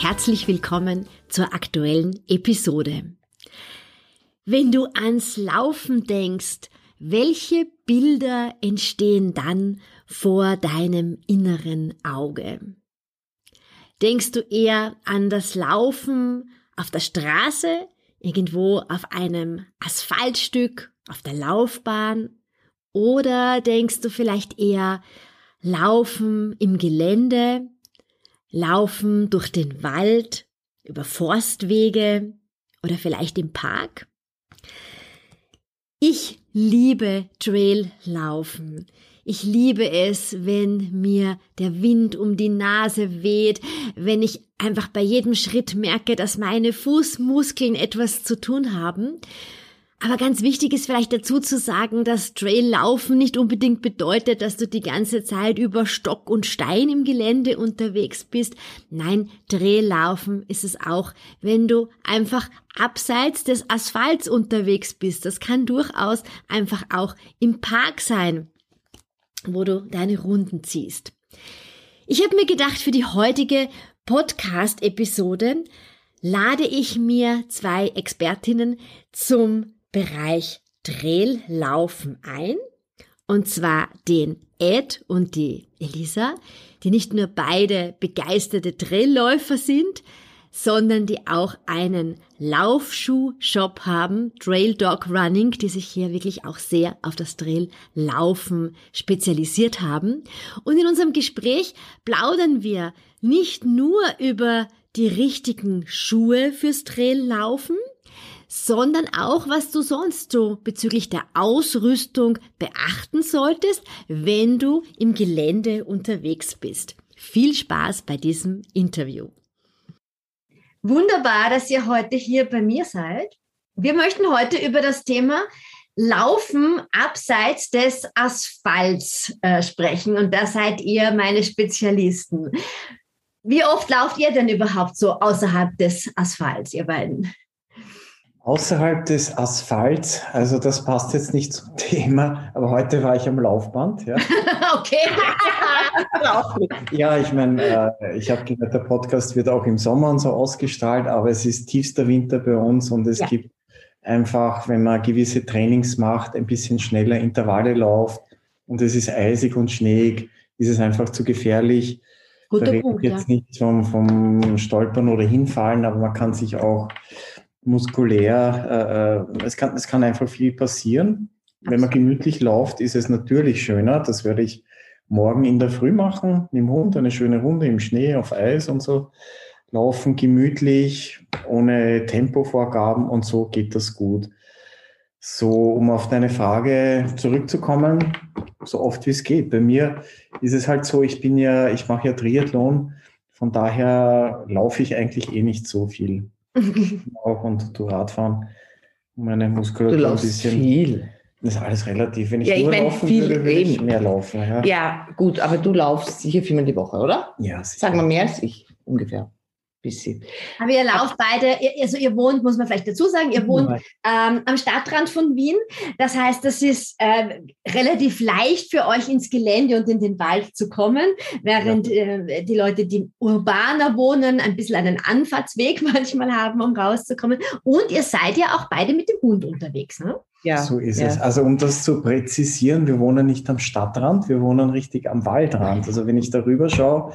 Herzlich willkommen zur aktuellen Episode. Wenn du ans Laufen denkst, welche Bilder entstehen dann vor deinem inneren Auge? Denkst du eher an das Laufen auf der Straße, irgendwo auf einem Asphaltstück, auf der Laufbahn? Oder denkst du vielleicht eher Laufen im Gelände, Laufen durch den Wald, über Forstwege oder vielleicht im Park. Ich liebe Traillaufen. Ich liebe es, wenn mir der Wind um die Nase weht, wenn ich einfach bei jedem Schritt merke, dass meine Fußmuskeln etwas zu tun haben aber ganz wichtig ist vielleicht dazu zu sagen, dass Traillaufen nicht unbedingt bedeutet, dass du die ganze Zeit über Stock und Stein im Gelände unterwegs bist. Nein, Traillaufen ist es auch, wenn du einfach abseits des Asphalts unterwegs bist. Das kann durchaus einfach auch im Park sein, wo du deine Runden ziehst. Ich habe mir gedacht, für die heutige Podcast-Episode lade ich mir zwei Expertinnen zum Bereich Traillaufen ein. Und zwar den Ed und die Elisa, die nicht nur beide begeisterte Trailläufer sind, sondern die auch einen Laufschuh-Shop haben, Trail Dog Running, die sich hier wirklich auch sehr auf das Traillaufen spezialisiert haben. Und in unserem Gespräch plaudern wir nicht nur über die richtigen Schuhe fürs Traillaufen, sondern auch, was du sonst so bezüglich der Ausrüstung beachten solltest, wenn du im Gelände unterwegs bist. Viel Spaß bei diesem Interview. Wunderbar, dass ihr heute hier bei mir seid. Wir möchten heute über das Thema Laufen abseits des Asphalts äh, sprechen und da seid ihr meine Spezialisten. Wie oft lauft ihr denn überhaupt so außerhalb des Asphalts, ihr beiden? Außerhalb des Asphalts, also das passt jetzt nicht zum Thema, aber heute war ich am Laufband. Ja. okay. ja, ich meine, äh, ich habe gehört, der Podcast wird auch im Sommer und so ausgestrahlt, aber es ist tiefster Winter bei uns und es ja. gibt einfach, wenn man gewisse Trainings macht, ein bisschen schneller Intervalle läuft und es ist eisig und schneeig, ist es einfach zu gefährlich. Guter da Punkt, jetzt ja. nicht vom, vom Stolpern oder hinfallen, aber man kann sich auch muskulär, äh, äh, es, kann, es kann einfach viel passieren. Absolut. Wenn man gemütlich läuft, ist es natürlich schöner. Das werde ich morgen in der Früh machen, mit dem Hund, eine schöne Runde im Schnee, auf Eis und so. Laufen gemütlich, ohne Tempovorgaben und so geht das gut. So, um auf deine Frage zurückzukommen, so oft wie es geht. Bei mir ist es halt so, ich bin ja, ich mache ja Triathlon, von daher laufe ich eigentlich eh nicht so viel. auch und du Radfahren, meine Muskulatur ein bisschen. Viel. Das ist alles relativ. Wenn ich ja, nur ich mein, laufen viel würde, würde ich mehr laufen. Ja. ja, gut, aber du laufst sicher viermal die Woche, oder? Ja, sicher. Sagen wir mehr als ich, ungefähr bisschen. Aber ihr lauft beide, also ihr wohnt, muss man vielleicht dazu sagen, ihr wohnt ähm, am Stadtrand von Wien. Das heißt, das ist äh, relativ leicht für euch ins Gelände und in den Wald zu kommen, während ja. äh, die Leute, die urbaner wohnen, ein bisschen einen Anfahrtsweg manchmal haben, um rauszukommen. Und ihr seid ja auch beide mit dem Hund unterwegs, ne? Ja, so ist ja. es. Also um das zu präzisieren, wir wohnen nicht am Stadtrand, wir wohnen richtig am Waldrand. Also wenn ich darüber schaue,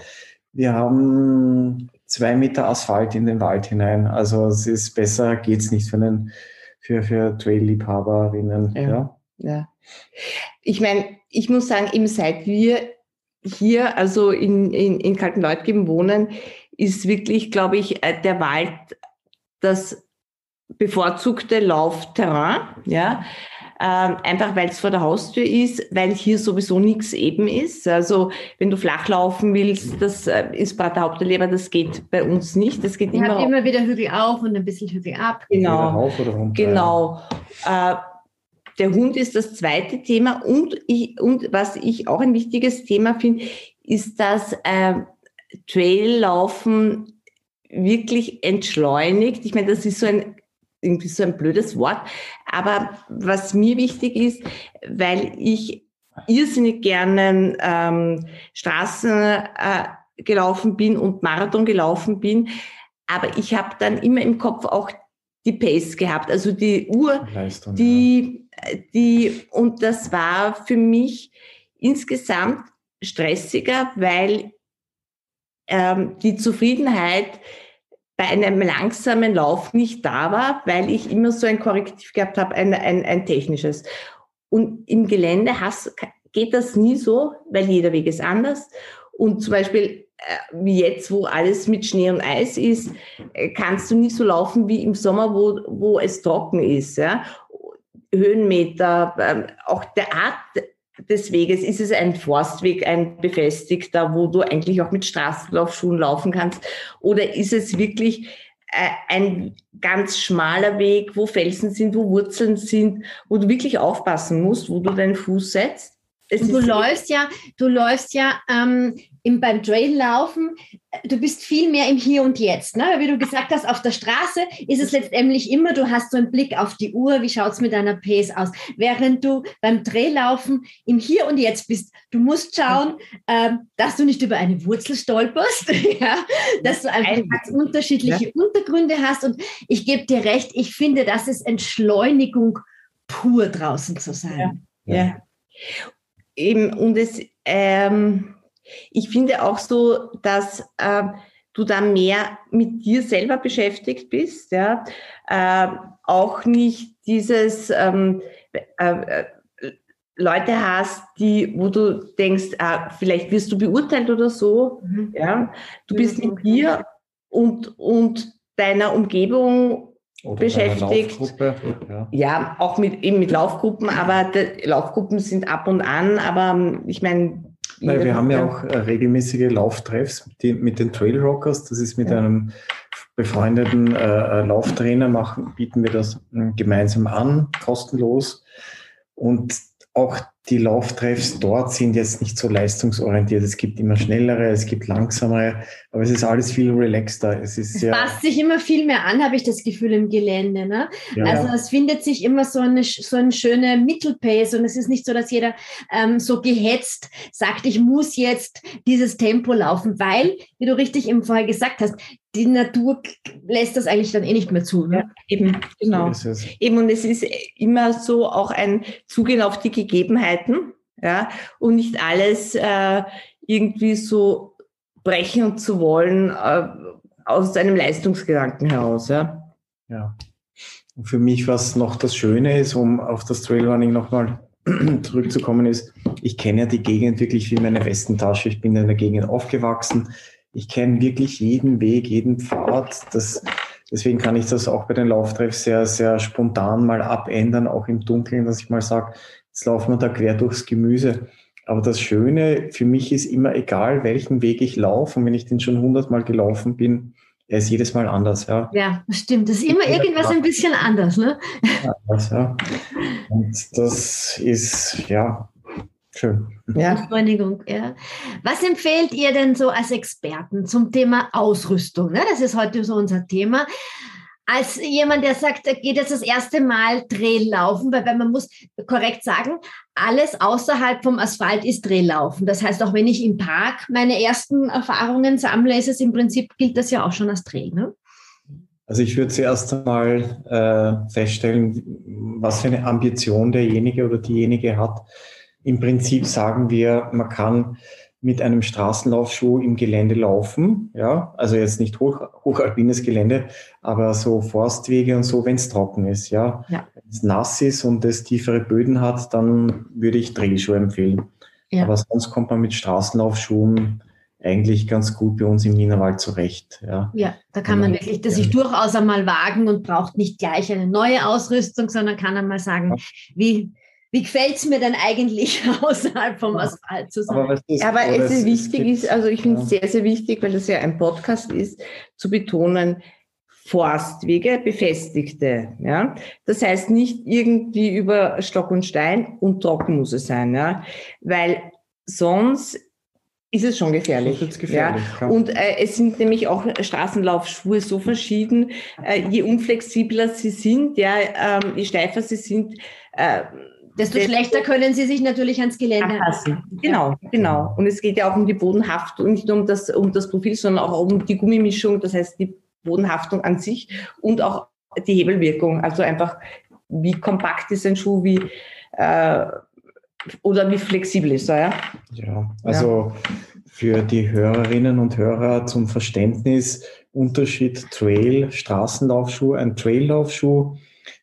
wir haben zwei Meter Asphalt in den Wald hinein. Also es ist besser, geht's nicht für einen, für, für Trail-Liebhaberinnen. Ja. ja. ja. Ich meine, ich muss sagen, eben seit wir hier, also in, in, in Kaltenleutgeben wohnen, ist wirklich, glaube ich, äh, der Wald das bevorzugte Laufterrain. Ja. Ähm, einfach weil es vor der Haustür ist, weil hier sowieso nichts eben ist. Also wenn du flach laufen willst, das äh, ist Prater Hauptleber, das geht bei uns nicht. Das geht Ihr immer, habt immer wieder Hügel auf und ein bisschen Hügel ab. Genau. rauf oder runter. Genau. Äh, der Hund ist das zweite Thema und, ich, und was ich auch ein wichtiges Thema finde, ist, dass äh, Traillaufen wirklich entschleunigt. Ich meine, das ist so ein irgendwie so ein blödes Wort, aber was mir wichtig ist, weil ich irrsinnig gerne ähm, Straßen äh, gelaufen bin und Marathon gelaufen bin, aber ich habe dann immer im Kopf auch die Pace gehabt, also die Uhr, Leistung, die, die, und das war für mich insgesamt stressiger, weil ähm, die Zufriedenheit bei einem langsamen Lauf nicht da war, weil ich immer so ein Korrektiv gehabt habe, ein, ein, ein technisches. Und im Gelände hast, geht das nie so, weil jeder Weg ist anders. Und zum Beispiel äh, wie jetzt, wo alles mit Schnee und Eis ist, äh, kannst du nicht so laufen wie im Sommer, wo, wo es trocken ist. Ja? Höhenmeter, ähm, auch der Art des Weges, ist es ein Forstweg, ein befestigter, wo du eigentlich auch mit Straßenlaufschuhen laufen kannst? Oder ist es wirklich äh, ein ganz schmaler Weg, wo Felsen sind, wo Wurzeln sind, wo du wirklich aufpassen musst, wo du deinen Fuß setzt? Es du läufst ja, du läufst ja ähm, im, beim Traillaufen, äh, du bist viel mehr im Hier und Jetzt. Ne? Wie du gesagt hast, auf der Straße ist es letztendlich immer, du hast so einen Blick auf die Uhr, wie schaut es mit deiner Pace aus. Während du beim Traillaufen im Hier und Jetzt bist, du musst schauen, ähm, dass du nicht über eine Wurzel stolperst, ja? dass du einfach Ein- ganz unterschiedliche Untergründe hast. Und ich gebe dir recht, ich finde, das ist Entschleunigung pur draußen zu sein. Ja. Eben, und es, ähm, ich finde auch so, dass ähm, du da mehr mit dir selber beschäftigt bist, ja, ähm, auch nicht dieses ähm, äh, äh, Leute hast, die, wo du denkst, ah, vielleicht wirst du beurteilt oder so, Mhm. ja, du Ja, bist mit okay. dir und, und deiner Umgebung Oder beschäftigt. Ja. ja, auch mit, eben mit Laufgruppen, aber die Laufgruppen sind ab und an, aber ähm, ich meine. Nein, wir haben ja auch äh, regelmäßige Lauftreffs mit den Trail Rockers. Das ist mit Ja. einem befreundeten äh, äh, Lauftrainer machen, bieten wir das äh, gemeinsam an, kostenlos. Und auch die Lauftreffs dort sind jetzt nicht so leistungsorientiert. Es gibt immer schnellere, es gibt langsamere, aber es ist alles viel relaxter. Es ist Es passt sich immer viel mehr an, habe ich das Gefühl im Gelände. Ne? ja, Also es findet sich immer so eine, so eine schöne Mittelpace und es ist nicht so, dass jeder ähm, so gehetzt sagt, ich muss jetzt dieses Tempo laufen, weil, wie du richtig eben vorher gesagt hast, die Natur lässt das eigentlich dann eh nicht mehr zu. Ne? Eben, genau. so ist es. Eben, und es ist immer so auch ein Zugehen auf die Gegebenheiten, ja, und nicht alles äh, irgendwie so brechen und zu wollen äh, aus einem Leistungsgedanken heraus, ja. Ja. Und für mich, was noch das Schöne ist, um auf das Trailrunning nochmal zurückzukommen, ist, ich kenne ja die Gegend wirklich wie meine Westentasche. Ich bin in der Gegend aufgewachsen. Ich kenne wirklich jeden Weg, jeden Pfad. Das, deswegen kann ich das auch bei den Lauftreffs sehr, sehr spontan mal abändern, auch im Dunkeln, dass ich mal sage, jetzt laufen wir da quer durchs Gemüse. Aber das Schöne für mich ist immer egal, welchen Weg ich laufe. Und wenn ich den schon hundertmal gelaufen bin, er ist jedes Mal anders, ja. Ja, stimmt. Das ist immer irgendwas ein bisschen anders. Ne? anders, ja. Und das ist, ja, schön. Ja, Beschleunigung, ja. Was empfehlt ihr denn so als Experten zum Thema Ausrüstung? Ne? Das ist heute so unser Thema. Als jemand, der sagt, er geht jetzt das erste Mal Drehlaufen, weil, weil man muss korrekt sagen, alles außerhalb vom Asphalt ist Drehlaufen. Das heißt, auch wenn ich im Park meine ersten Erfahrungen sammle, ist es im Prinzip, gilt das ja auch schon als Dreh. Ne? Also ich würde zuerst einmal äh, feststellen, was für eine Ambition derjenige oder diejenige hat. Im Prinzip sagen wir, man kann mit einem Straßenlaufschuh im Gelände laufen, ja, also jetzt nicht hoch, hochalpines Gelände, aber so Forstwege und so, wenn es trocken ist, ja. Ja. Wenn es nass ist und es tiefere Böden hat, dann würde ich Drehschuhe empfehlen. Ja. Aber sonst kommt man mit Straßenlaufschuhen eigentlich ganz gut bei uns im Wienerwald zurecht. Ja, ja da kann man wirklich das sich durchaus einmal wagen und braucht nicht gleich eine neue Ausrüstung, sondern kann einmal sagen, wie, wie gefällt es mir denn eigentlich außerhalb vom Asphalt zu sein? Aber, ist, Aber es ist wichtig, ist, also ich finde es ja. sehr, sehr wichtig, weil das ja ein Podcast ist, zu betonen, Forstwege, befestigte. Ja? Das heißt nicht irgendwie über Stock und Stein und trocken muss es sein, ja? weil sonst ist es schon gefährlich. gefährlich ja. Und äh, es sind nämlich auch Straßenlaufschuhe so verschieden. Äh, je unflexibler sie sind, ja, ähm, je steifer sie sind, äh, desto schlechter können sie sich natürlich ans Gelände anpassen. Genau, ja. genau. Und es geht ja auch um die Bodenhaftung, nicht nur um das, um das Profil, sondern auch um die Gummimischung, das heißt die Bodenhaftung an sich und auch die Hebelwirkung. Also einfach, wie kompakt ist ein Schuh, wie äh, oder wie flexibel ist er, ja? Ja, also ja. für die Hörerinnen und Hörer zum Verständnis, Unterschied Trail, Straßenlaufschuh. Ein Traillaufschuh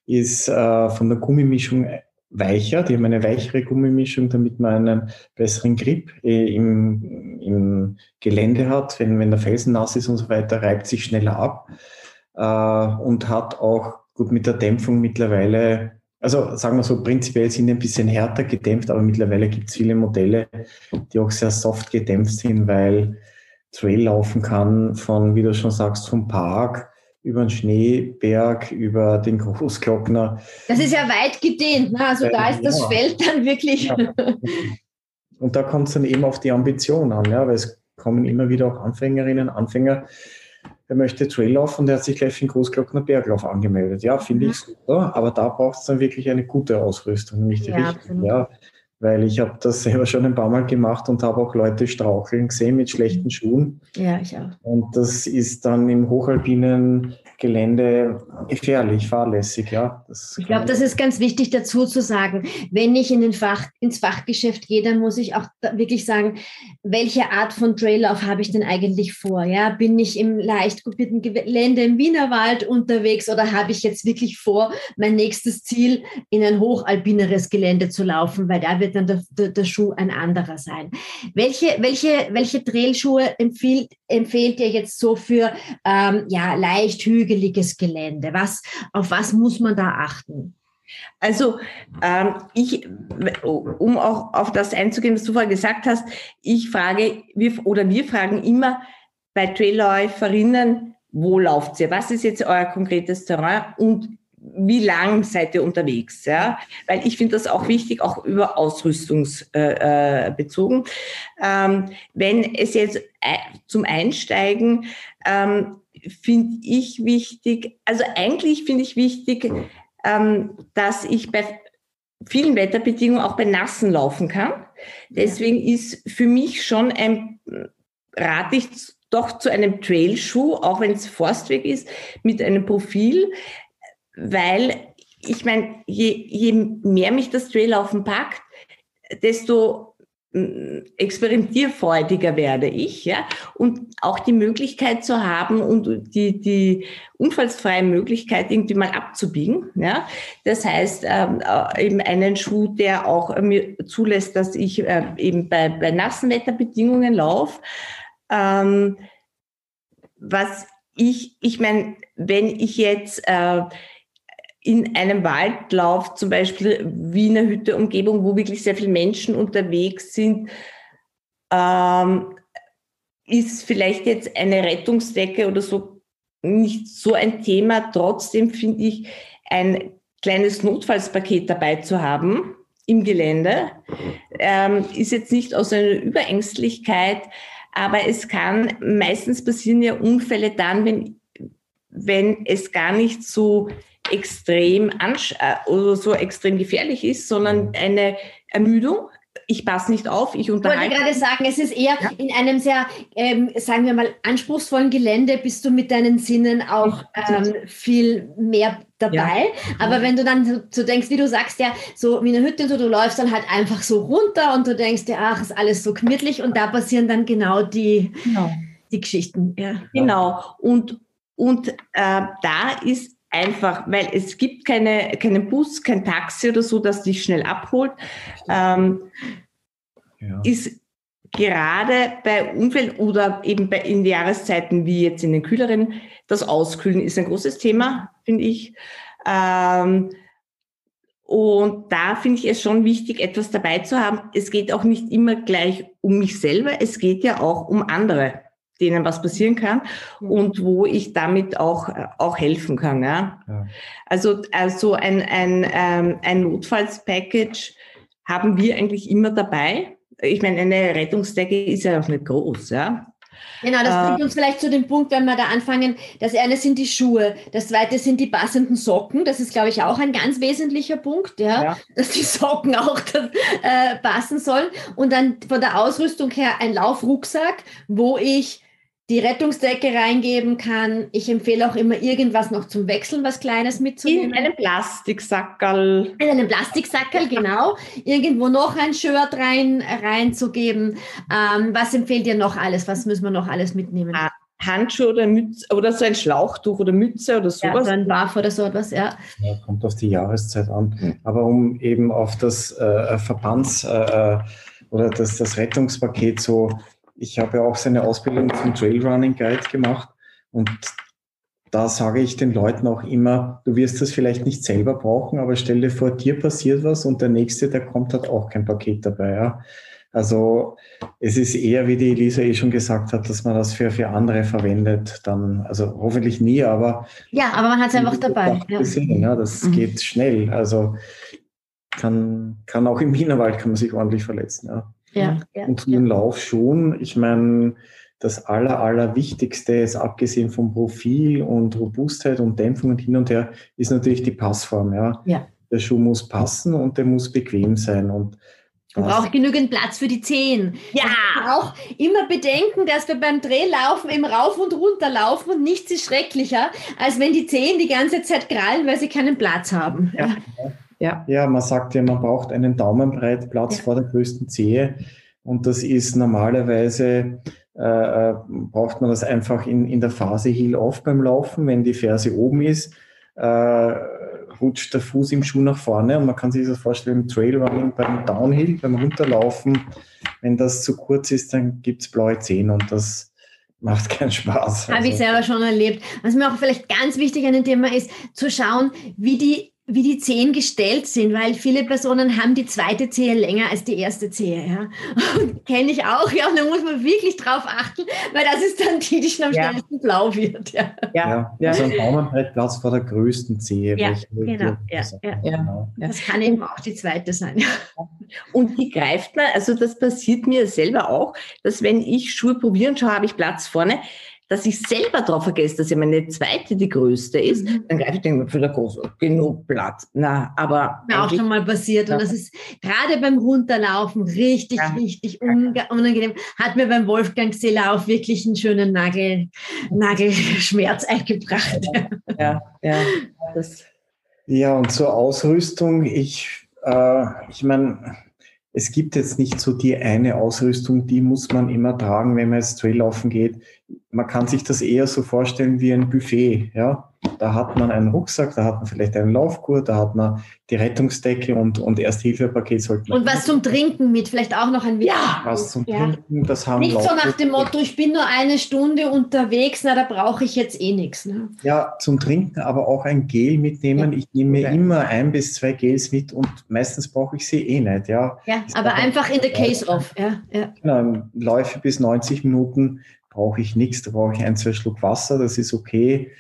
ist äh, von der Gummimischung weicher, die haben eine weichere Gummimischung, damit man einen besseren Grip äh, im, im Gelände hat. Wenn, wenn der Felsen nass ist und so weiter, reibt sich schneller ab äh, und hat auch gut mit der Dämpfung mittlerweile also sagen wir so, prinzipiell sind die ein bisschen härter gedämpft, aber mittlerweile gibt es viele Modelle, die auch sehr soft gedämpft sind, weil Trail laufen kann von, wie du schon sagst, vom Park über den Schneeberg, über den Großglockner. Das ist ja weit gedehnt, ne? also da ist das ja. Feld dann wirklich. Ja. Und da kommt es dann eben auf die Ambition an, ja, weil es kommen immer wieder auch Anfängerinnen, Anfänger, der möchte Traillauf und der hat sich gleich für den Großglockner Berglauf angemeldet. Ja, finde mhm. ich super, aber da braucht es dann wirklich eine gute Ausrüstung, nämlich die ja, richtige. Ja, weil ich habe das selber schon ein paar Mal gemacht und habe auch Leute straucheln gesehen mit schlechten Schuhen. Ja, ich auch. Und das ist dann im hochalpinen Gelände gefährlich, fahrlässig, ja. Das ich glaube, das ist ganz wichtig dazu zu sagen. Wenn ich in den Fach, ins Fachgeschäft gehe, dann muss ich auch wirklich sagen, welche Art von Traillauf habe ich denn eigentlich vor? Ja, bin ich im leicht kopierten Gelände im Wienerwald unterwegs oder habe ich jetzt wirklich vor, mein nächstes Ziel in ein hochalpineres Gelände zu laufen, weil da wird dann der, der, der Schuh ein anderer sein. Welche, welche, welche Trailschuhe empfiehlt, empfehlt ihr jetzt so für ähm, ja, leicht hügel hügeliges Gelände? Was, auf was muss man da achten? Also ähm, ich, um auch auf das einzugehen, was du vorher gesagt hast, ich frage, wir, oder wir fragen immer bei Trailläuferinnen, wo lauft ihr? Was ist jetzt euer konkretes Terrain und wie lang seid ihr unterwegs? Ja? Weil ich finde das auch wichtig, auch über Ausrüstungsbezogen. Äh, äh ähm, wenn es jetzt äh, zum Einsteigen ähm, finde ich wichtig, also eigentlich finde ich wichtig, ähm, dass ich bei vielen Wetterbedingungen auch bei Nassen laufen kann. Deswegen ist für mich schon ein, rate ich doch zu einem Trailschuh, auch wenn es Forstweg ist, mit einem Profil, weil ich meine, je, je mehr mich das Traillaufen packt, desto experimentierfreudiger werde ich, ja, und auch die Möglichkeit zu haben und die, die unfallsfreie Möglichkeit irgendwie mal abzubiegen, ja. Das heißt, ähm, äh, eben einen Schuh, der auch mir zulässt, dass ich äh, eben bei, bei nassen Wetterbedingungen laufe, ähm, was ich, ich meine, wenn ich jetzt äh, in einem Waldlauf, zum Beispiel Wiener Hütte Umgebung, wo wirklich sehr viele Menschen unterwegs sind, ähm, ist vielleicht jetzt eine Rettungsdecke oder so nicht so ein Thema. Trotzdem finde ich ein kleines Notfallspaket dabei zu haben im Gelände. Ähm, ist jetzt nicht aus einer Überängstlichkeit, aber es kann meistens passieren ja Unfälle dann, wenn, wenn es gar nicht so extrem äh, oder so extrem gefährlich ist, sondern mhm. eine Ermüdung. Ich passe nicht auf, ich unterhalte. Ich wollte gerade sagen, es ist eher ja. in einem sehr, ähm, sagen wir mal, anspruchsvollen Gelände bist du mit deinen Sinnen auch ähm, viel mehr dabei. Ja. Aber wenn du dann so, denkst, wie du sagst, ja, so wie eine Hütte und so, du läufst dann halt einfach so runter und du denkst ja, ach, ist alles so gemütlich und da passieren dann genau die, genau. die Geschichten. Ja. Genau. Und, und äh, da ist einfach, weil es gibt keine, keinen Bus, kein Taxi oder so, das dich schnell abholt, ähm, ja. ist gerade bei Unfällen oder eben bei, in Jahreszeiten wie jetzt in den kühleren, das Auskühlen ist ein großes Thema, finde ich. Ähm, und da finde ich es schon wichtig, etwas dabei zu haben. Es geht auch nicht immer gleich um mich selber, es geht ja auch um andere, denen was passieren kann und wo ich damit auch, auch helfen kann. Ja. ja. Also, also ein, ein, ähm, ein Notfallspackage haben wir eigentlich immer dabei. Ich meine, eine Rettungsdecke ist ja auch nicht groß, ja. Genau, das bringt äh, uns vielleicht zu dem Punkt, wenn wir da anfangen. Das eine sind die Schuhe, das zweite sind die passenden Socken. Das ist, glaube ich, auch ein ganz wesentlicher Punkt, ja, ja. dass die Socken auch äh, passen sollen. Und dann von der Ausrüstung her ein Laufrucksack, wo ich die Rettungsdecke reingeben kann. Ich empfehle auch immer irgendwas noch zum Wechseln, was Kleines mitzunehmen. In einen Plastiksackerl. In einen Plastiksackerl, genau. Irgendwo noch ein Shirt rein, reinzugeben. Ähm, was empfehlt ihr noch alles? Was müssen wir noch alles mitnehmen? Ah, Handschuhe oder Mütze oder so ein Schlauchtuch oder Mütze oder sowas. Ja, so ein Buff oder so etwas, ja. ja. Kommt auf die Jahreszeit an. Hm. Aber um eben auf das äh, Verbands- äh, äh, oder das, das Rettungspaket so ich habe ja auch seine Ausbildung zum Trailrunning Guide gemacht und da sage ich den Leuten auch immer, du wirst das vielleicht nicht selber brauchen, aber stell dir vor, dir passiert was und der nächste, der kommt, hat auch kein Paket dabei. Ja? Also es ist eher, wie die Elisa eh schon gesagt hat, dass man das für, für andere verwendet. Dann, also hoffentlich nie, aber. Ja, aber man hat es einfach dabei. Ja. Gesehen, ja, das mhm. geht schnell. Also kann, kann auch im Wienerwald kann man sich ordentlich verletzen. Ja. Ja, ja, und zum ja. Lauf schon. Ich meine, das Aller, Allerwichtigste ist, abgesehen vom Profil und Robustheit und Dämpfung und hin und her, ist natürlich die Passform. Ja. ja. Der Schuh muss passen und der muss bequem sein. Und man braucht genügend Platz für die Zehen. Ja. Auch immer bedenken, dass wir beim Drehlaufen im Rauf und runter laufen und nichts ist schrecklicher, als wenn die Zehen die ganze Zeit krallen, weil sie keinen Platz haben. Ja. Ja. ja, man sagt ja, man braucht einen Daumenbreit Platz ja. vor der größten Zehe. Und das ist normalerweise, äh, äh, braucht man das einfach in, in der Phase Heel off beim Laufen. Wenn die Ferse oben ist, äh, rutscht der Fuß im Schuh nach vorne. Und man kann sich das vorstellen im Trailrunning, beim Downhill, beim Runterlaufen. Wenn das zu kurz ist, dann gibt es blaue Zehen und das macht keinen Spaß. Habe also. ich selber schon erlebt. Was mir auch vielleicht ganz wichtig an dem Thema ist, zu schauen, wie die wie die Zehen gestellt sind, weil viele Personen haben die zweite Zehe länger als die erste Zehe. Ja? Kenne ich auch, ja, und da muss man wirklich drauf achten, weil das ist dann die, die schon am ja. schnellsten blau wird. Ja, ja. ja. also ein Bauernbrettplatz vor der größten Zehe. Ja, genau. Ja, ja, genau. Das kann eben auch die zweite sein. Und die greift man, also das passiert mir selber auch, dass wenn ich Schuhe probieren schaue, habe ich Platz vorne, dass ich selber darauf vergesse, dass ja meine zweite die größte ist, mhm. dann greife ich den für der große genug Platz. Na, aber mir auch schon mal passiert und das ist gerade beim Runterlaufen richtig, ja. richtig unangenehm. Hat mir beim Wolfgang Seeler auch wirklich einen schönen Nagel, Nagelschmerz eingebracht. Ja, ja, das. Ja, und zur Ausrüstung, ich, äh, ich meine, es gibt jetzt nicht so die eine Ausrüstung, die muss man immer tragen, wenn man jetzt Trail laufen geht. Man kann sich das eher so vorstellen wie ein Buffet, ja. Da hat man einen Rucksack, da hat man vielleicht einen Laufgurt, da hat man die Rettungsdecke und, und Erste-Hilfe-Paket sollte man. Und was zum Trinken mit, vielleicht auch noch ein Ja, was zum ja. Trinken, das haben Nicht so nach dem Motto, ich bin nur eine Stunde unterwegs, na, da brauche ich jetzt eh nichts. Ne? Ja, zum Trinken, aber auch ein Gel mitnehmen. Ja. Ich nehme mir okay. immer ein bis zwei Gels mit und meistens brauche ich sie eh nicht. Ja, ja aber einfach in the case of. Ja, ja. Genau, Läufe bis 90 Minuten brauche ich nichts, da brauche ich ein, zwei Schluck Wasser, das ist okay.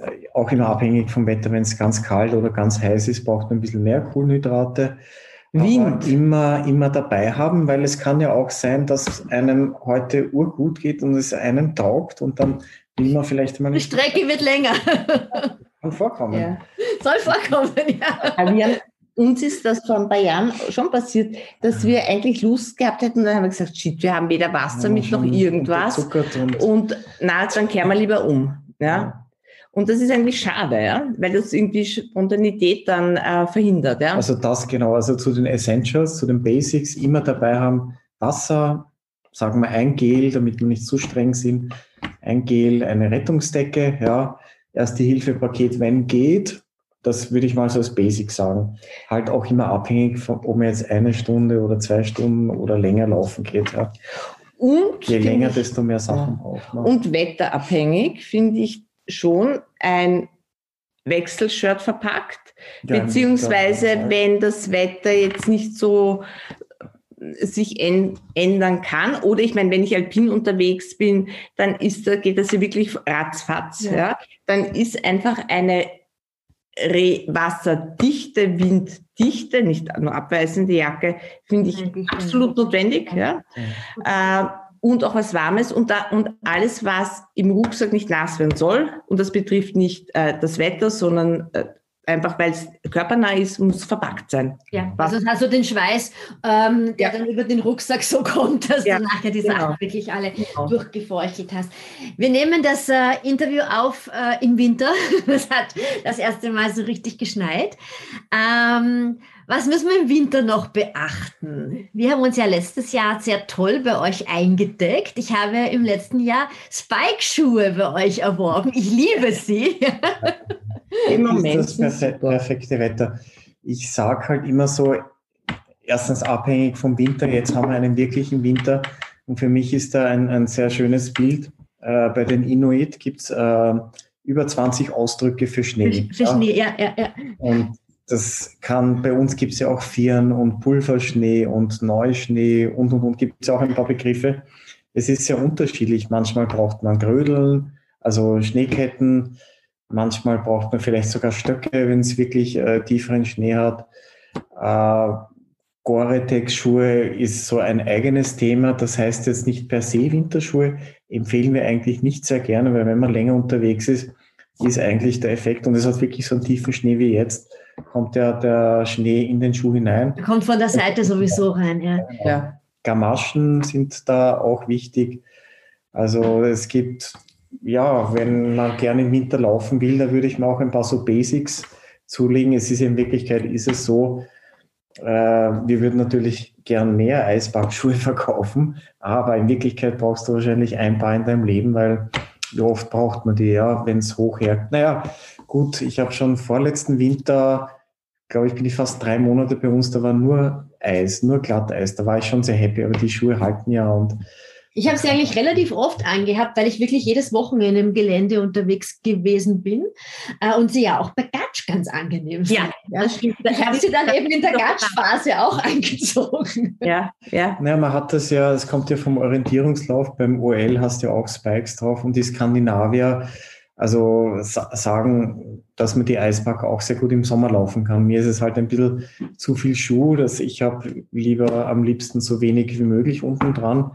Äh, auch immer abhängig vom Wetter, wenn es ganz kalt oder ganz heiß ist, braucht man ein bisschen mehr Kohlenhydrate. Wind. immer, immer dabei haben, weil es kann ja auch sein, dass einem heute urgut geht und es einem taugt und dann will man vielleicht mal. Die Strecke wird länger. Kann vorkommen. Ja. Soll vorkommen, ja. Wir, uns ist das vor ein paar Jahren schon passiert, dass wir eigentlich Lust gehabt hätten und dann haben wir gesagt, shit, wir haben weder Wasser ja, mit noch irgendwas. Und, und na, dann kehren wir lieber um. Ja. Und das ist eigentlich schade, ja, weil das irgendwie Spontanität dann äh, verhindert. Ja? Also das genau, also zu den Essentials, zu den Basics immer dabei haben, Wasser, sagen wir ein Gel, damit wir nicht zu streng sind, ein Gel, eine Rettungsdecke, ja, erste Hilfepaket, wenn geht, das würde ich mal so als Basic sagen. Halt auch immer abhängig von, ob man jetzt eine Stunde oder zwei Stunden oder länger laufen geht. Ja. Und Je länger, ich, desto mehr Sachen braucht man. und wetterabhängig finde ich schon ein Wechselshirt verpackt. Ja, Beziehungsweise, ja, wenn das Wetter jetzt nicht so äh, sich änd- ändern kann. Oder ich meine, wenn ich alpin unterwegs bin, dann ist da, geht das ja wirklich ratzfatz. Ja. Ja. Dann ist einfach eine re wasserdichte, winddichte, nicht nur abweisende Jacke, finde ich absolut notwendig. Ja. Äh, und auch was Warmes und, da, und alles, was im Rucksack nicht nass werden soll. Und das betrifft nicht äh, das Wetter, sondern äh, einfach, weil es körpernah ist, muss verpackt sein. Ja, Was- also hast du den Schweiß, ähm, der Ja. dann über den Rucksack so kommt, dass Ja, du nachher die genau. Sachen wirklich alle Genau. durchgefeuchtet hast. Wir nehmen das äh, Interview auf äh, im Winter. Es hat das erste Mal so richtig geschneit. Ähm, was müssen wir im Winter noch beachten? Wir haben uns ja letztes Jahr sehr toll bei euch eingedeckt. Ich habe im letzten Jahr Spike-Schuhe bei euch erworben. Ich liebe sie. Im ist Moment das sind perfe perfekte Wetter. Ich sage halt immer so, erstens abhängig vom Winter, jetzt haben wir einen wirklichen Winter und für mich ist da ein, ein sehr schönes Bild. Äh, bei den Inuit gibt es äh, über 20 Ausdrücke für Schnee. Für Ja. Schnee, ja, ja, ja. Und das kann, bei uns gibt es ja auch Vieren und Pulverschnee und Neuschnee und und und gibt es auch ein paar Begriffe. Es ist sehr unterschiedlich. Manchmal braucht man Grödeln, also Schneeketten. Manchmal braucht man vielleicht sogar Stöcke, wenn es wirklich äh, tieferen Schnee hat. Äh, Gore-Tex-Schuhe ist so ein eigenes Thema. Das heißt jetzt nicht per se Winterschuhe. Empfehlen wir eigentlich nicht sehr gerne, weil wenn man länger unterwegs ist, ist eigentlich der Effekt, und es hat wirklich so einen tiefen Schnee wie jetzt, kommt ja der Schnee in den Schuh hinein. Kommt von der Seite sowieso rein, ja. Ja. Gamaschen sind da auch wichtig. Also es gibt, ja, wenn man gerne im Winter laufen will, da würde ich mir auch ein paar so Basics zulegen. Es ist in Wirklichkeit ist es so, äh, wir würden natürlich gern mehr Eisbackschuhe verkaufen, aber in Wirklichkeit brauchst du wahrscheinlich ein paar in deinem Leben, weil wie oft braucht man die, ja, wenn es hoch her. Naja, gut, ich habe schon vorletzten Winter, glaube ich, bin ich fast drei Monate bei uns, da war nur Eis, nur Glatteis. Da war ich schon sehr happy, aber die Schuhe halten ja und Ich habe sie eigentlich relativ oft angehabt, weil ich wirklich jedes Wochenende im Gelände unterwegs gewesen bin äh, und sie ja auch bei Gatsch ganz angenehm sind. Ja, das stimmt. Ich habe sie dann eben in der Gatsch-Phase auch angezogen. Ja, ja. Naja, man hat das ja, es kommt ja vom Orientierungslauf, beim OL hast du ja auch Spikes drauf und die Skandinavier, also sa sagen, dass man die Eisback auch sehr gut im Sommer laufen kann. Mir ist es halt ein bisschen zu viel Schuh, dass ich habe lieber am liebsten so wenig wie möglich unten dran,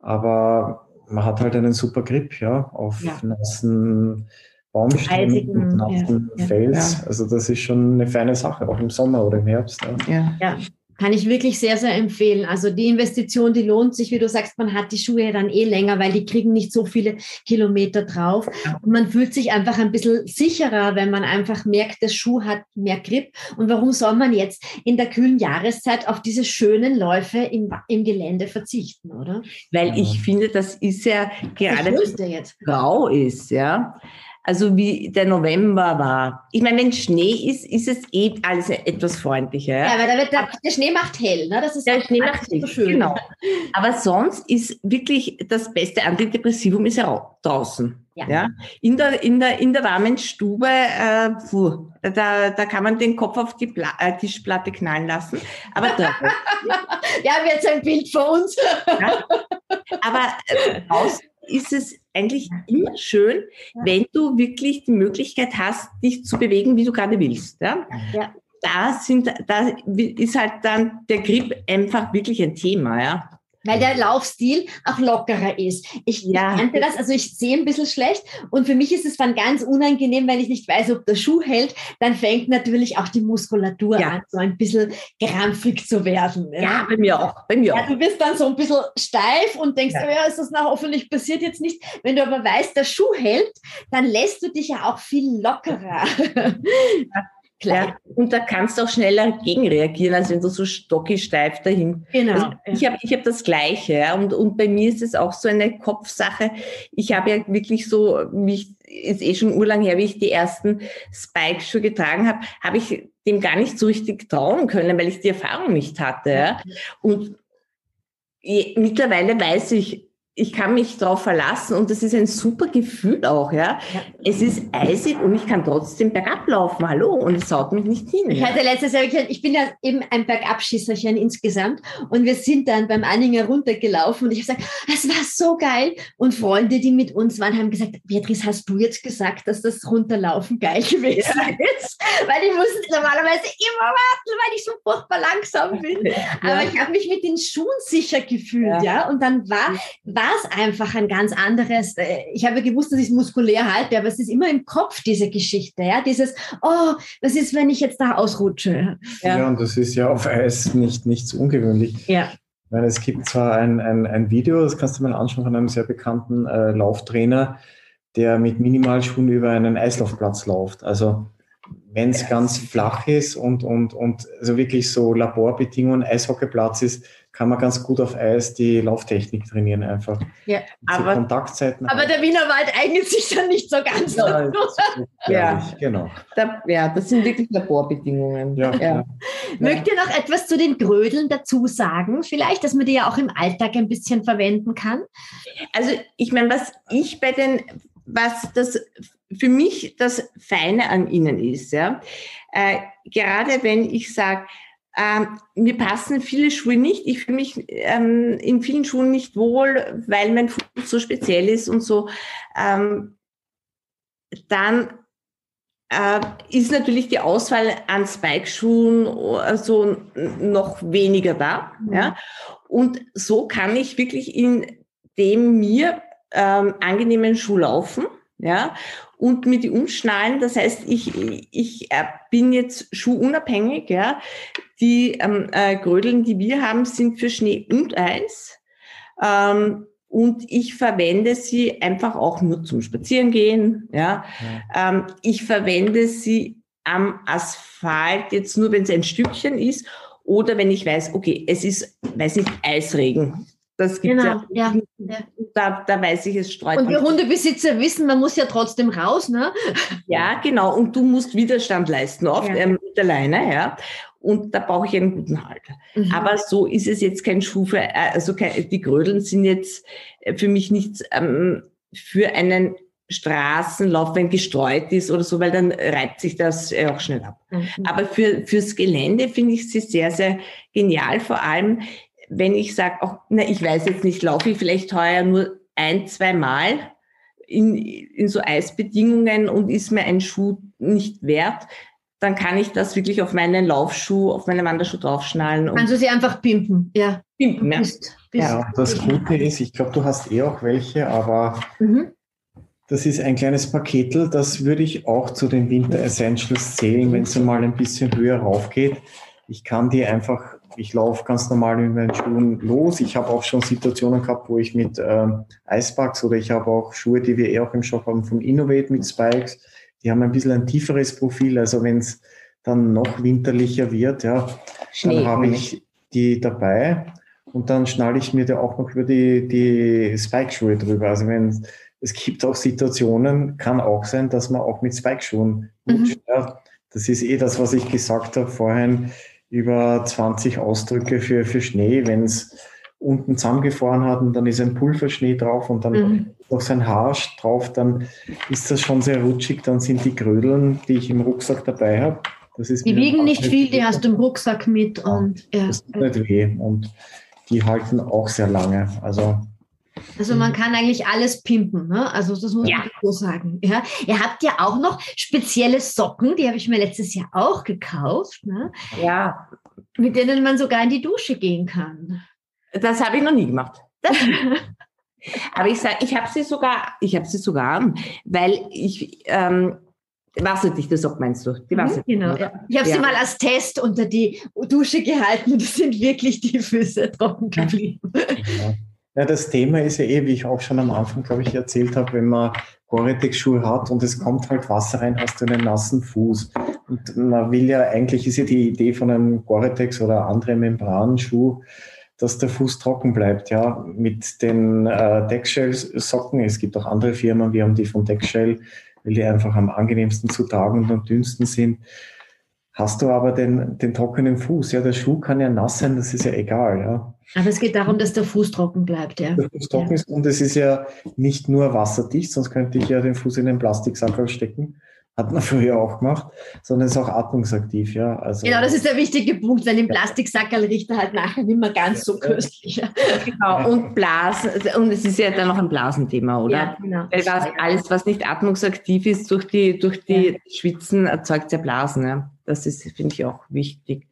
aber man hat halt einen super Grip, ja, auf Ja. nassen Baumstämmen und nassen ja, ja. Fels. Also das ist schon eine feine Sache, auch im Sommer oder im Herbst. Ja. ja. Kann ich wirklich sehr, sehr empfehlen. Also die Investition, die lohnt sich, wie du sagst, man hat die Schuhe dann eh länger, weil die kriegen nicht so viele Kilometer drauf. Und man fühlt sich einfach ein bisschen sicherer, wenn man einfach merkt, der Schuh hat mehr Grip. Und warum soll man jetzt in der kühlen Jahreszeit auf diese schönen Läufe im, im Gelände verzichten, oder? Weil ich finde, das ist ja gerade grau ist, ja. Also wie der November war. Ich meine, wenn Schnee ist, ist es eh alles etwas freundlicher. Ja? Ja, weil da wird der, der Schnee macht hell, ne? Das ist Der Schnee macht so nichts, schön. genau. Aber sonst ist wirklich das beste Antidepressivum ist ja draußen. Ja. Ja. In, der, in, der, in der warmen Stube, äh, puh, da, da kann man den Kopf auf die Pla äh, Tischplatte knallen lassen. Aber, da, Wir haben jetzt ein Bild vor uns. ja. Aber äh, draußen ist es eigentlich immer schön, wenn du wirklich die Möglichkeit hast, dich zu bewegen, wie du gerade willst. Ja? Ja. Da, sind, da ist halt dann der Grip einfach wirklich ein Thema. Ja? Weil der Laufstil auch lockerer ist. Ich, Ja. kannte das, also ich sehe ein bisschen schlecht und für mich ist es dann ganz unangenehm, wenn ich nicht weiß, ob der Schuh hält, dann fängt natürlich auch die Muskulatur Ja. an, so ein bisschen krampfig zu werden. Ja, bei mir auch. Bei mir Ja, auch. du wirst dann so ein bisschen steif und denkst, Ja. oh ja, ist das na hoffentlich passiert jetzt nicht. Wenn du aber weißt, der Schuh hält, dann lässt du dich ja auch viel lockerer. Ja, und da kannst du auch schneller gegenreagieren, als wenn du so stockig-steif dahin. Genau. Also ich habe ich hab das Gleiche. Ja, und, und bei mir ist es auch so eine Kopfsache. Ich habe ja wirklich so, wie ich, ist eh schon urlang her, wie ich die ersten Spike-Schuhe getragen habe, habe ich dem gar nicht so richtig trauen können, weil ich die Erfahrung nicht hatte. Ja. Und mittlerweile weiß ich, ich kann mich darauf verlassen und das ist ein super Gefühl auch, ja. ja. Es ist eisig und ich kann trotzdem bergab laufen, hallo, und es saut mich nicht hin. Ich hatte letztes Jahr gesagt, ich bin ja eben ein Bergabschießerchen insgesamt und wir sind dann beim Anhänger runtergelaufen und ich habe gesagt, das war so geil und Freunde, die mit uns waren, haben gesagt, Beatrice, hast du jetzt gesagt, dass das Runterlaufen geil gewesen ja. ist? Weil ich musste normalerweise immer warten, weil ich so furchtbar langsam bin. Ja. Aber ich habe mich mit den Schuhen sicher gefühlt, ja, und dann war, war war es einfach ein ganz anderes. Äh, ich habe gewusst, dass ich es muskulär halte, aber es ist immer im Kopf, diese Geschichte. Ja? Dieses, oh, was ist, wenn ich jetzt da ausrutsche? Ja, ja und das ist ja auf Eis nicht, nicht so ungewöhnlich. Ja. Weil es gibt zwar ein, ein, ein Video, das kannst du mal anschauen, von einem sehr bekannten äh, Lauftrainer, der mit Minimalschuhen über einen Eislaufplatz läuft. Also wenn es ganz flach ist und, und, und also wirklich so Laborbedingungen, Eishockeyplatz ist, kann man ganz gut auf Eis die Lauftechnik trainieren einfach. Ja, aber, Kontaktzeiten aber der Wienerwald eignet sich dann nicht so ganz ja, ja, genau. Da, ja, das sind wirklich Laborbedingungen. Ja, ja. ja. Mögt ihr noch etwas zu den Grödeln dazu sagen? Vielleicht, dass man die ja auch im Alltag ein bisschen verwenden kann? Also ich meine, was ich bei den, was das für mich das Feine an ihnen ist, ja, äh, gerade wenn ich sage, ähm, mir passen viele Schuhe nicht. Ich fühle mich ähm, in vielen Schuhen nicht wohl, weil mein Fuß so speziell ist und so. Ähm, dann äh, ist natürlich die Auswahl an Spike-Schuhen also noch weniger da. Mhm. Ja? Und so kann ich wirklich in dem mir ähm, angenehmen Schuh laufen. Ja, und mit die umschnallen. Das heißt, ich, ich äh, bin jetzt schuhunabhängig. Ja. Die ähm, äh, Grödeln, die wir haben, sind für Schnee und Eis. Ähm, und ich verwende sie einfach auch nur zum Spazierengehen. Ja. ja. Ähm, ich verwende sie am Asphalt jetzt nur, wenn es ein Stückchen ist oder wenn ich weiß, okay, es ist, weiß nicht, Eisregen. Das gibt genau, ja. ja. Da, da weiß ich, es streut. Und wir Hundebesitzer wissen, man muss ja trotzdem raus, ne? Ja, genau. Und du musst Widerstand leisten, oft ja. ähm, mit der Leine, ja und da brauche ich einen guten Halter. Mhm. Aber so ist es jetzt kein Schuh für, äh, also kein, die Grödeln sind jetzt äh, für mich nichts ähm, für einen Straßenlauf, wenn gestreut ist oder so, weil dann reibt sich das äh, auch schnell ab. Mhm. Aber für, fürs Gelände finde ich sie sehr, sehr genial. Vor allem, wenn ich sage, auch, na, ich weiß jetzt nicht, laufe ich vielleicht heuer nur ein, zwei Mal in, in so Eisbedingungen und ist mir ein Schuh nicht wert, dann kann ich das wirklich auf meinen Laufschuh, auf meinen Wanderschuh draufschnallen. Kannst du sie einfach pimpen, ja. Pimpen, ja. Bist, bist ja, das Gute ist, ich glaube, du hast eh auch welche, aber mhm. das ist ein kleines Paketel, das würde ich auch zu den Winter Essentials zählen, wenn es mal ein bisschen höher raufgeht. Ich kann die einfach, ich laufe ganz normal mit meinen Schuhen los. Ich habe auch schon Situationen gehabt, wo ich mit äh, Icebacks oder ich habe auch Schuhe, die wir eh auch im Shop haben, von Innovate mit Spikes die haben ein bisschen ein tieferes Profil. Also wenn es dann noch winterlicher wird, ja, Schnee dann habe ich die dabei und dann schnalle ich mir da auch noch über die, die Spike-Schuhe drüber. Also wenn es gibt auch Situationen, kann auch sein, dass man auch mit Spike-Schuhen mhm. Das ist eh das, was ich gesagt habe vorhin über 20 Ausdrücke für, für Schnee. Wenn es unten zusammengefroren hat und dann ist ein Pulverschnee drauf und dann mhm. noch sein Haar drauf, dann ist das schon sehr rutschig. Dann sind die Krödeln, die ich im Rucksack dabei habe. die wiegen nicht viel, die hast du im Rucksack mit. Ja, und, ja. Das tut nicht weh und die halten auch sehr lange. Also also man kann eigentlich alles pimpen, ne? Also das muss ja. man so sagen. Ja? Ihr habt ja auch noch spezielle Socken, die habe ich mir letztes Jahr auch gekauft. Ne? Ja. Mit denen man sogar in die Dusche gehen kann. Das habe ich noch nie gemacht. Aber ich sage, ich habe sie sogar, ich habe sie sogar weil ich ähm, wasserdichte Sock meinst du? Die mhm, genau. Ja. Ich habe ja. sie mal als Test unter die Dusche gehalten und es sind wirklich die Füße trocken geblieben. Ja. Ja, das Thema ist ja eh, wie ich auch schon am Anfang, glaube ich, erzählt habe, wenn man Gore-Tex-Schuhe hat und es kommt halt Wasser rein, hast du einen nassen Fuß. Und man will ja, eigentlich ist ja die Idee von einem Gore-Tex oder anderen Membranenschuh, dass der Fuß trocken bleibt, ja, mit den äh, Deckshell-Socken. Es gibt auch andere Firmen, wir haben die von Deckshell, weil die einfach am angenehmsten zu tragen und am dünnsten sind. Hast du aber den, den trockenen Fuß, ja, der Schuh kann ja nass sein, das ist ja egal, ja. Aber es geht darum, dass der Fuß trocken bleibt, ja. Der Fuß trocken ja. ist und es ist ja nicht nur wasserdicht, sonst könnte ich ja den Fuß in den Plastiksackerl stecken hat man früher auch gemacht, sondern es ist auch atmungsaktiv, ja. Also, genau, das ist der wichtige Punkt, weil im Plastiksackerl riecht er halt nachher nicht mehr ganz so köstlich. Genau, und Blasen, und es ist ja dann noch ein Blasenthema, oder? Ja, genau. Weil was, alles, was nicht atmungsaktiv ist, durch die, durch die ja. Schwitzen erzeugt ja Blasen, ja. Das ist, finde ich, auch wichtig.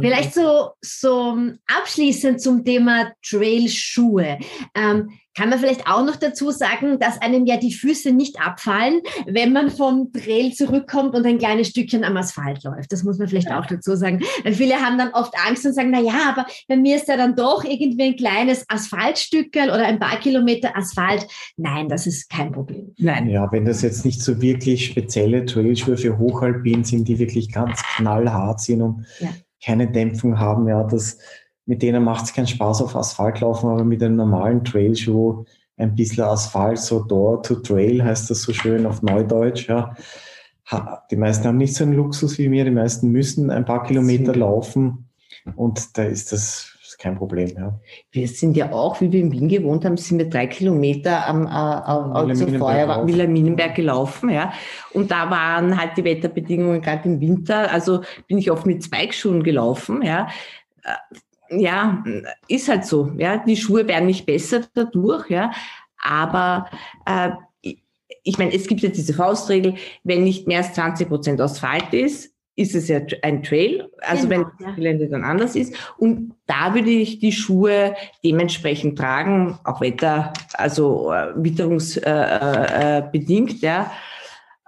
Vielleicht so, so abschließend zum Thema Trailschuhe. Ähm, kann man vielleicht auch noch dazu sagen, dass einem ja die Füße nicht abfallen, wenn man vom Trail zurückkommt und ein kleines Stückchen am Asphalt läuft. Das muss man vielleicht auch dazu sagen. Weil viele haben dann oft Angst und sagen, na ja, aber bei mir ist ja dann doch irgendwie ein kleines Asphaltstückel oder ein paar Kilometer Asphalt. Nein, das ist kein Problem. Nein. Ja, wenn das jetzt nicht so wirklich spezielle Trailschuhe für Hochalpin sind, die wirklich ganz knallhart sind und ja. keine Dämpfung haben, ja, das mit denen macht es keinen Spaß auf Asphalt laufen, aber mit einem normalen Trailschuh ein bisschen Asphalt, so Door to Trail heißt das so schön auf Neudeutsch, ja. Die meisten haben nicht so einen Luxus wie mir, die meisten müssen ein paar Kilometer laufen und da ist das kein Problem. Ja. Wir sind ja auch, wie wir in Wien gewohnt haben, sind wir drei Kilometer am äh, zuvor Wilhelminenberg gelaufen. Ja. Und da waren halt die Wetterbedingungen gerade im Winter. Also bin ich oft mit Zweigschuhen gelaufen. Ja ja, ist halt so. Ja, die Schuhe werden nicht besser dadurch, ja. Aber äh, ich meine, es gibt ja diese Faustregel, wenn nicht mehr als 20 Prozent Asphalt ist, ist es ja ein Trail, also genau, wenn das Gelände dann anders ist. Und da würde ich die Schuhe dementsprechend tragen, auch Wetter, also äh, witterungsbedingt, äh, äh, ja.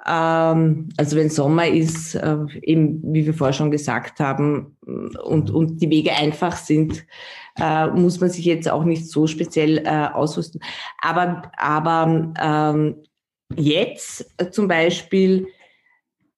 Ähm, also wenn Sommer ist, äh, eben wie wir vorher schon gesagt haben, und, und die Wege einfach sind, äh, muss man sich jetzt auch nicht so speziell äh, ausrüsten. Aber, aber ähm, jetzt zum Beispiel,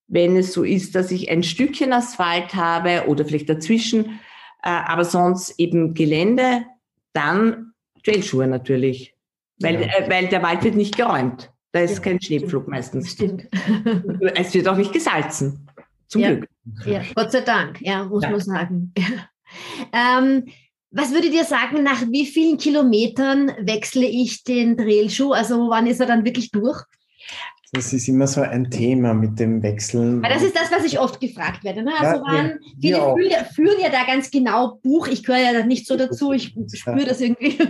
wenn es so ist, dass ich ein Stückchen Asphalt habe oder vielleicht dazwischen, äh, aber sonst eben Gelände, dann Trailschuhe natürlich, weil, ja. äh, weil der Wald wird nicht geräumt. Da ist ja, kein Schneepflug stimmt. meistens. Stimmt. es wird auch nicht gesalzen. Zum ja. Glück. Ja, Gott sei Dank, ja, muss ja. man sagen. Ähm, was würdet ihr sagen, nach wie vielen Kilometern wechsle ich den Trailschuh? Also wann ist er dann wirklich durch? Das ist immer so ein Thema mit dem Wechseln. Weil das ist das, was ich oft gefragt werde. Ne? Also ja, wann, viele führen ja, führen ja, da ganz genau Buch. Ich gehöre ja nicht so dazu. Ich spüre das irgendwie.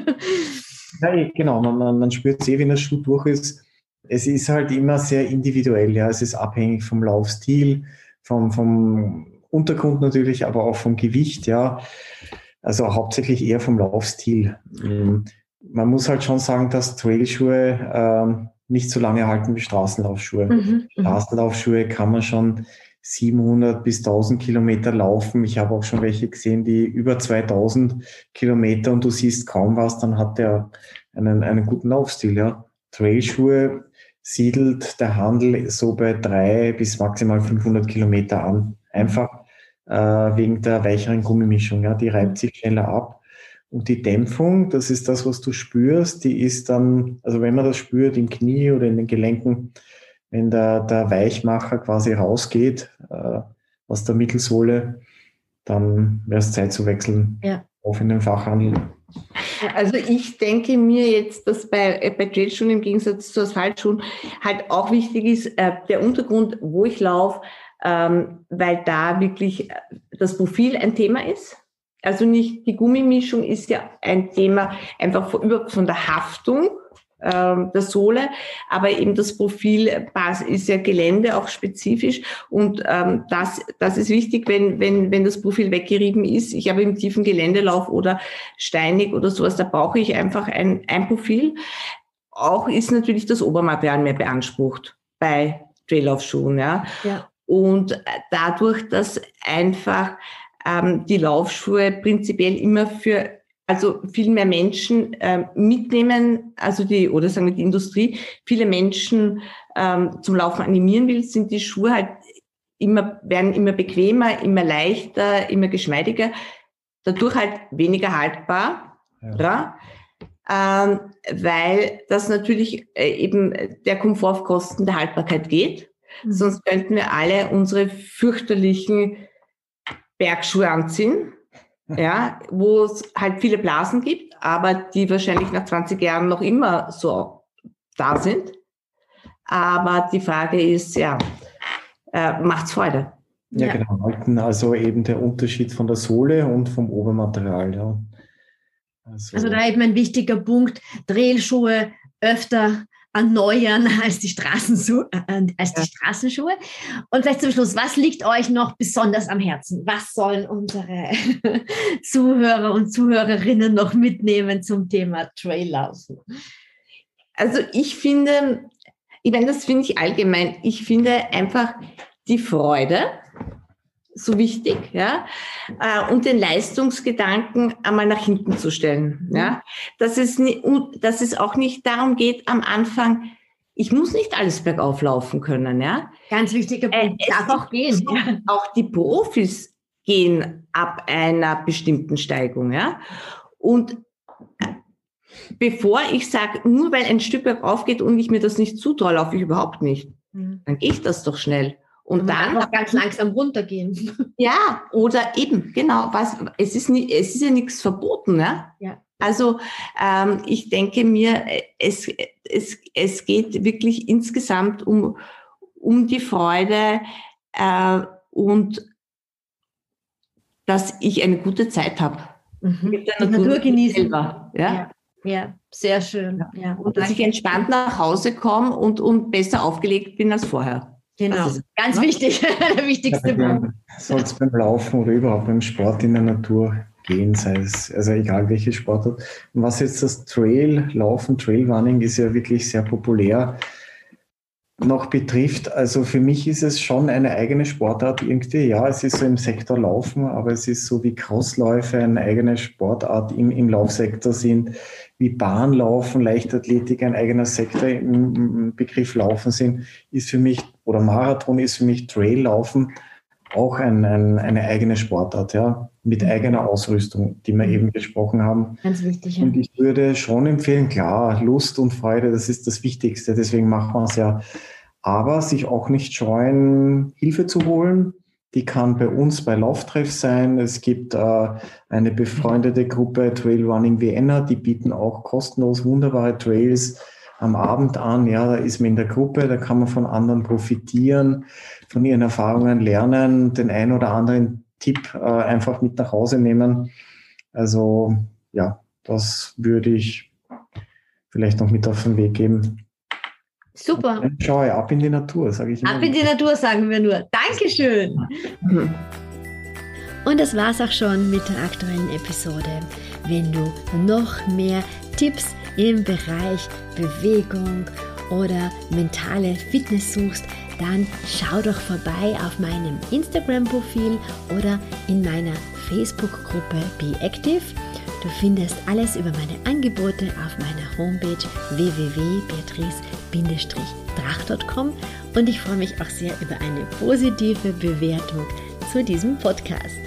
Ja, genau, man, man spürt es eh, wenn der Schuh durch ist es ist halt immer sehr individuell. Ja, es ist abhängig vom Laufstil, vom, vom Untergrund natürlich, aber auch vom Gewicht. Ja, also hauptsächlich eher vom Laufstil. Mhm. Man muss halt schon sagen, dass Trailschuhe ähm, nicht so lange halten wie Straßenlaufschuhe. Mhm, mhm. Straßenlaufschuhe kann man schon 700 bis 1000 Kilometer laufen. Ich habe auch schon welche gesehen, die über 2000 Kilometer und du siehst kaum was, dann hat der einen, einen guten Laufstil. Ja. Trailschuhe siedelt der Handel so bei drei bis maximal 500 Kilometer an. Einfach äh, wegen der weicheren Gummimischung. Ja, die reibt sich schneller ab. Und die Dämpfung, das ist das, was du spürst, die ist dann, also wenn man das spürt im Knie oder in den Gelenken, wenn der, der Weichmacher quasi rausgeht äh, aus der Mittelsohle, dann wäre es Zeit zu wechseln. Ja. Auf in den Fachhandel. Also ich denke mir jetzt, dass bei, äh, bei Trailschuhen im Gegensatz zu Asphaltschuhen halt auch wichtig ist, äh, der Untergrund, wo ich laufe, ähm, weil da wirklich äh, das Profil ein Thema ist. Also nicht die Gummimischung ist ja ein Thema einfach von, von der Haftung der Sohle, aber eben das Profil ist ja Gelände auch spezifisch und ähm, das, das ist wichtig, wenn, wenn, wenn das Profil weggerieben ist. Ich habe im tiefen Geländelauf oder steinig oder sowas, da brauche ich einfach ein, ein Profil. Auch ist natürlich das Obermaterial mehr beansprucht bei Traillaufschuhen. Ja? ja. Und dadurch, dass einfach ähm, die Laufschuhe prinzipiell immer für also viel mehr Menschen äh, mitnehmen, also die, oder sagen wir die Industrie, viele Menschen ähm, zum Laufen animieren will, sind die Schuhe halt immer, werden immer bequemer, immer leichter, immer geschmeidiger, dadurch halt weniger haltbar, ja. Ähm, weil das natürlich äh, eben der Komfort auf Kosten der Haltbarkeit geht. Mhm. Sonst könnten wir alle unsere fürchterlichen Bergschuhe anziehen, ja, wo es halt viele Blasen gibt, aber die wahrscheinlich nach 20 Jahren noch immer so da sind. Aber die Frage ist, ja, äh, macht's Freude. Ja, ja, genau. Also eben der Unterschied von der Sohle und vom Obermaterial. Ja. Also, also da eben ein wichtiger Punkt, Trailschuhe öfter erneuern als die, Straßenschuhe, äh, als die Straßenschuhe. Und vielleicht zum Schluss, was liegt euch noch besonders am Herzen? Was sollen unsere Zuhörer und Zuhörerinnen noch mitnehmen zum Thema Traillaufen? Also ich finde, ich meine, das finde ich allgemein, ich finde einfach die Freude so wichtig, ja, äh, und den Leistungsgedanken einmal nach hinten zu stellen, ja, mhm. dass es, dass es auch nicht darum geht, am Anfang, ich muss nicht alles bergauf laufen können, ja. Ganz wichtiger äh, Punkt, äh, darf auch gehen. Ja. Auch die Profis gehen ab einer bestimmten Steigung, ja. Und äh, bevor ich sage, nur weil ein Stück bergauf geht und ich mir das nicht zutraue, laufe ich überhaupt nicht. Mhm. Dann gehe ich das doch schnell. Und dann auch ganz langsam runtergehen. Ja, oder eben, genau, was, es ist, nie, es ist ja nichts verboten, ne? Ja. Also ähm, ich denke mir, es, es, es geht wirklich insgesamt um, um die Freude äh, und dass ich eine gute Zeit habe. Mhm. Mit der Natur, Natur genießen. Selber, ja? ja? Ja, sehr schön. Ja. Und dass ich entspannt nach Hause komme und, und besser aufgelegt bin als vorher. Genau, ganz ne? wichtig, der wichtigste Punkt. Soll es beim Laufen oder überhaupt beim Sport in der Natur gehen, sei es, also egal welche Sportart. Und was jetzt das Trail, Laufen, Trailrunning ist ja wirklich sehr populär noch betrifft, also für mich ist es schon eine eigene Sportart irgendwie. Ja, es ist so im Sektor Laufen, aber es ist so wie Crossläufe eine eigene Sportart im, im Laufsektor sind, wie Bahnlaufen, Leichtathletik ein eigener Sektor im Begriff Laufen sind, ist für mich, oder Marathon ist für mich Traillaufen auch ein, ein, eine eigene Sportart, ja, mit mhm. eigener Ausrüstung, die wir eben besprochen haben. Ganz wichtig. Ja. Und ich würde schon empfehlen, klar, Lust und Freude, das ist das Wichtigste, deswegen machen wir es ja. Aber sich auch nicht scheuen, Hilfe zu holen. Die kann bei uns bei Lauftreff sein. Es gibt äh, eine befreundete Gruppe Trail Running Vienna, die bieten auch kostenlos wunderbare Trails am Abend an. Ja, da ist man in der Gruppe, da kann man von anderen profitieren, von ihren Erfahrungen lernen, den ein oder anderen Tipp äh, einfach mit nach Hause nehmen. Also ja, das würde ich vielleicht noch mit auf den Weg geben. Super. Schau ab in die Natur, sage ich immer. Ab in die Natur, sagen wir nur. Dankeschön. Und das war's auch schon mit der aktuellen Episode. Wenn du noch mehr Tipps im Bereich Bewegung oder mentale Fitness suchst, dann schau doch vorbei auf meinem Instagram-Profil oder in meiner Facebook-Gruppe Be Active. Du findest alles über meine Angebote auf meiner Homepage www.beatrice-drach.com und ich freue mich auch sehr über eine positive Bewertung zu diesem Podcast.